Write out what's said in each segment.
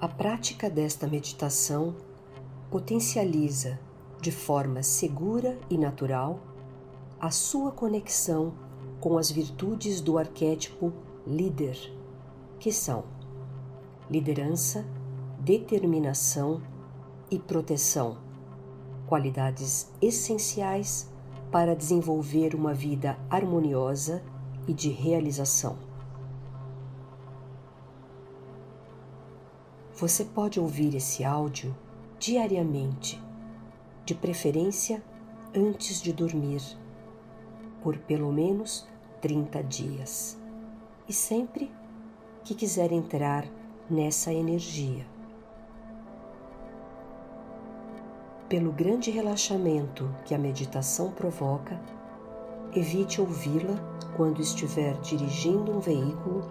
A prática desta meditação potencializa de forma segura e natural a sua conexão com as virtudes do arquétipo líder, que são liderança, determinação e proteção, qualidades essenciais para desenvolver uma vida harmoniosa e de realização. Você pode ouvir esse áudio diariamente, de preferência antes de dormir, por pelo menos 30 dias, e sempre que quiser entrar nessa energia. Pelo grande relaxamento que a meditação provoca, evite ouvi-la quando estiver dirigindo um veículo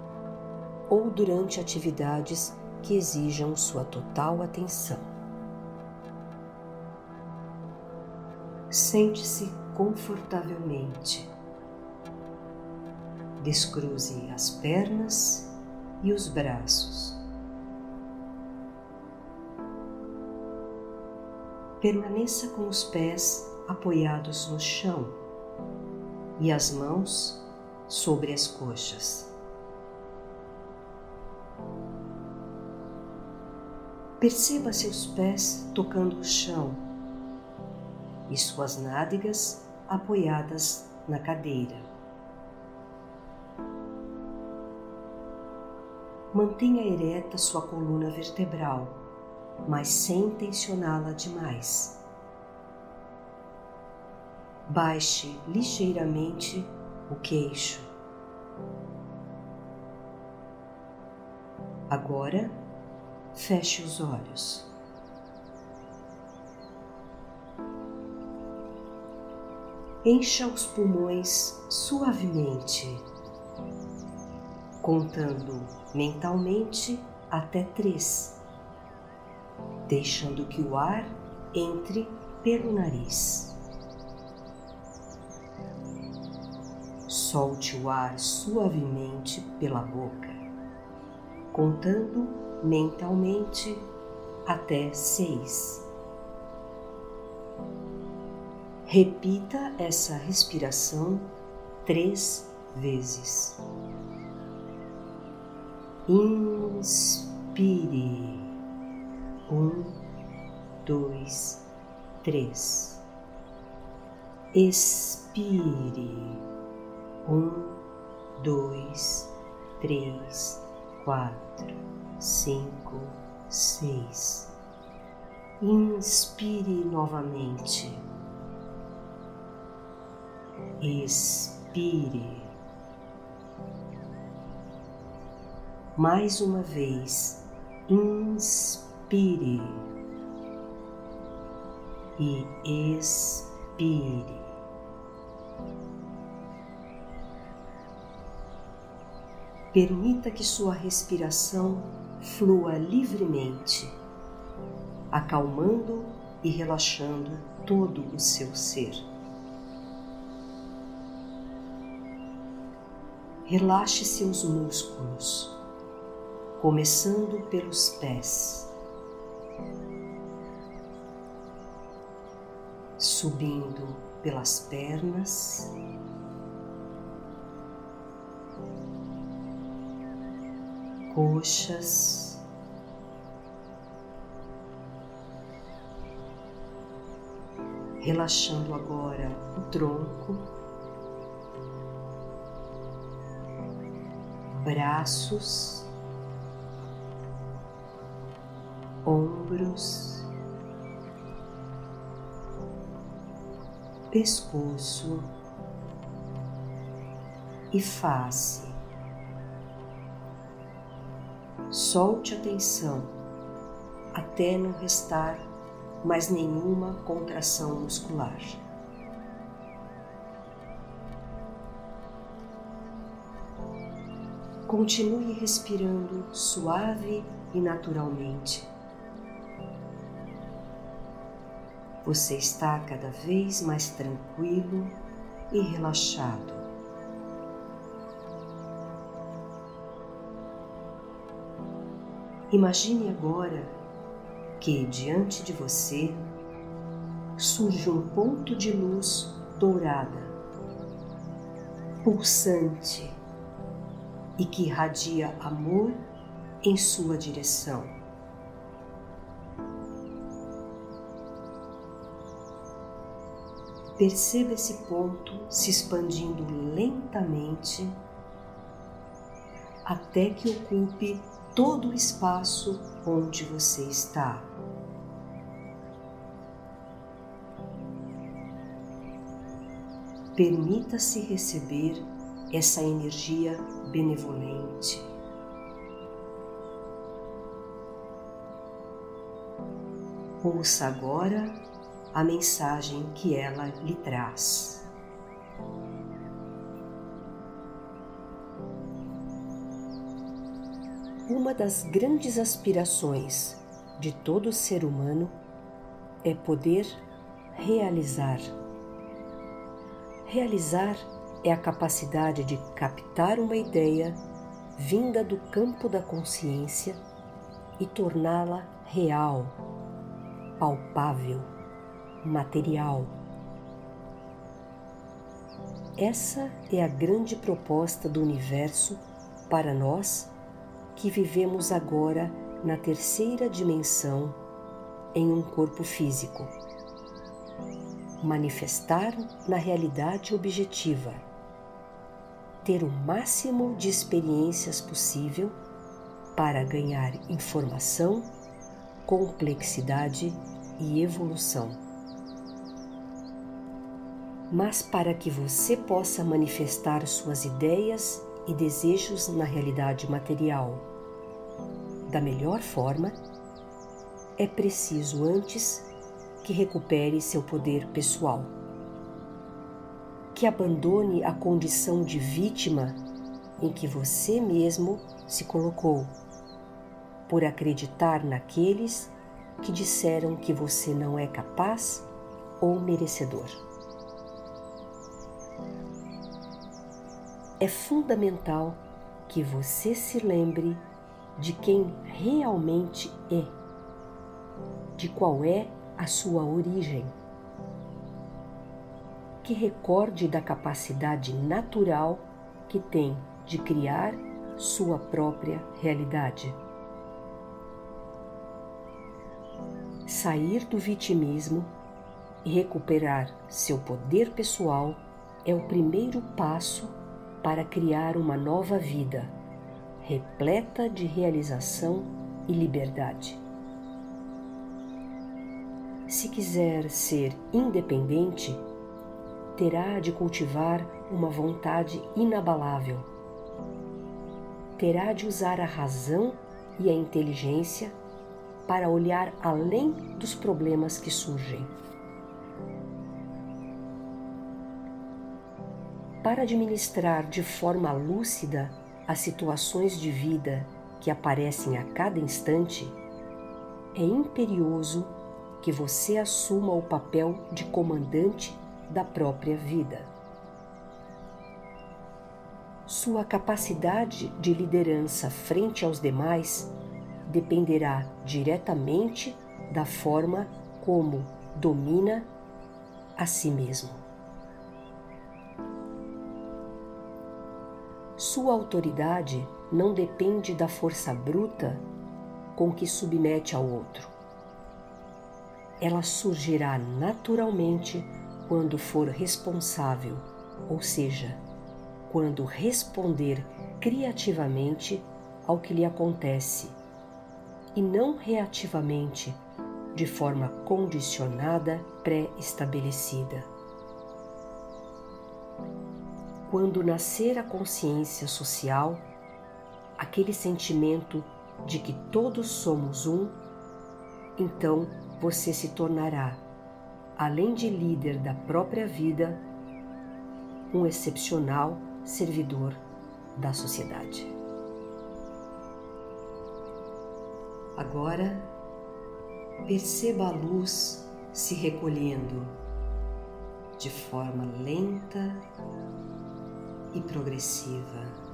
ou durante atividades que exijam sua total atenção. Sente-se confortavelmente. Descruze as pernas e os braços. Permaneça com os pés apoiados no chão e as mãos sobre as coxas. Perceba seus pés tocando o chão e suas nádegas apoiadas na cadeira. Mantenha ereta sua coluna vertebral, mas sem tensioná-la demais. Baixe ligeiramente o queixo. Agora, Feche os olhos. Encha os pulmões suavemente, contando mentalmente até três, deixando que o ar entre pelo nariz. Solte o ar suavemente pela boca, contando mentalmente até seis. Repita essa respiração três vezes. Inspire. Um, dois, três. Expire. Um, dois, três, quatro cinco, seis. Inspire novamente. Expire. Mais uma vez, inspire e expire. Permita que sua respiração flua livremente, acalmando e relaxando todo o seu ser. Relaxe seus músculos, começando pelos pés, subindo pelas pernas coxas, relaxando agora o tronco, braços, ombros, pescoço. E face. Solte a tensão até não restar mais nenhuma contração muscular. Continue respirando suave e naturalmente. Você está cada vez mais tranquilo e relaxado. Imagine agora que diante de você surge um ponto de luz dourada, pulsante e que irradia amor em sua direção. Perceba esse ponto se expandindo lentamente até que ocupe todo o espaço onde você está. Permita-se receber essa energia benevolente. Ouça agora a mensagem que ela lhe traz. Uma das grandes aspirações de todo ser humano é poder realizar. Realizar é a capacidade de captar uma ideia vinda do campo da consciência e torná-la real, palpável, material. Essa é a grande proposta do universo para nós que vivemos agora na terceira dimensão em um corpo físico. Manifestar na realidade objetiva. Ter o máximo de experiências possível para ganhar informação, complexidade e evolução. Mas para que você possa manifestar suas ideias e desejos na realidade material da melhor forma, é preciso antes que recupere seu poder pessoal, que abandone a condição de vítima em que você mesmo se colocou, por acreditar naqueles que disseram que você não é capaz ou merecedor. É fundamental que você se lembre de quem realmente é, de qual é a sua origem. Que recorde da capacidade natural que tem de criar sua própria realidade. Sair do vitimismo e recuperar seu poder pessoal é o primeiro passo para criar uma nova vida repleta de realização e liberdade. Se quiser ser independente, terá de cultivar uma vontade inabalável. Terá de usar a razão e a inteligência para olhar além dos problemas que surgem. Para administrar de forma lúcida as situações de vida que aparecem a cada instante, é imperioso que você assuma o papel de comandante da própria vida. Sua capacidade de liderança frente aos demais dependerá diretamente da forma como domina a si mesmo. Sua autoridade não depende da força bruta com que submete ao outro. Ela surgirá naturalmente quando for responsável, ou seja, quando responder criativamente ao que lhe acontece e não reativamente, de forma condicionada, pré-estabelecida quando nascer a consciência social, aquele sentimento de que todos somos um, então você se tornará, além de líder da própria vida, um excepcional servidor da sociedade. Agora, perceba a luz se recolhendo de forma lenta e progressiva.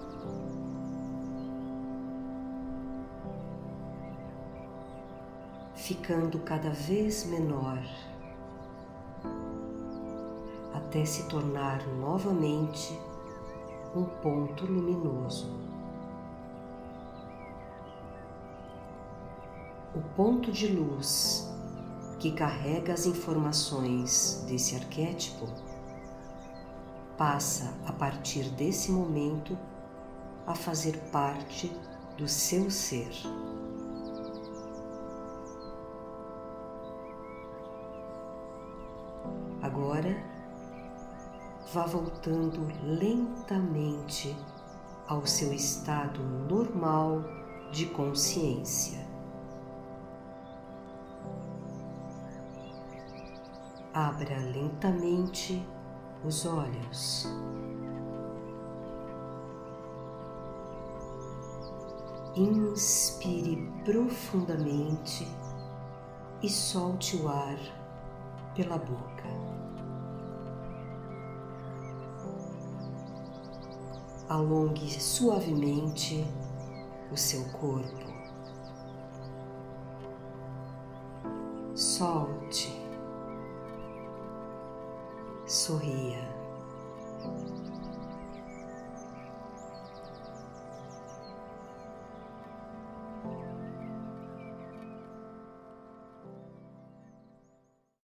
ficando cada vez menor, até se tornar novamente um ponto luminoso. O ponto de luz que carrega as informações desse arquétipo passa a partir desse momento a fazer parte do seu ser. Agora, vá voltando lentamente ao seu estado normal de consciência. Abra lentamente os olhos. Inspire profundamente e solte o ar pela boca. Alongue suavemente o seu corpo. Solte sorria.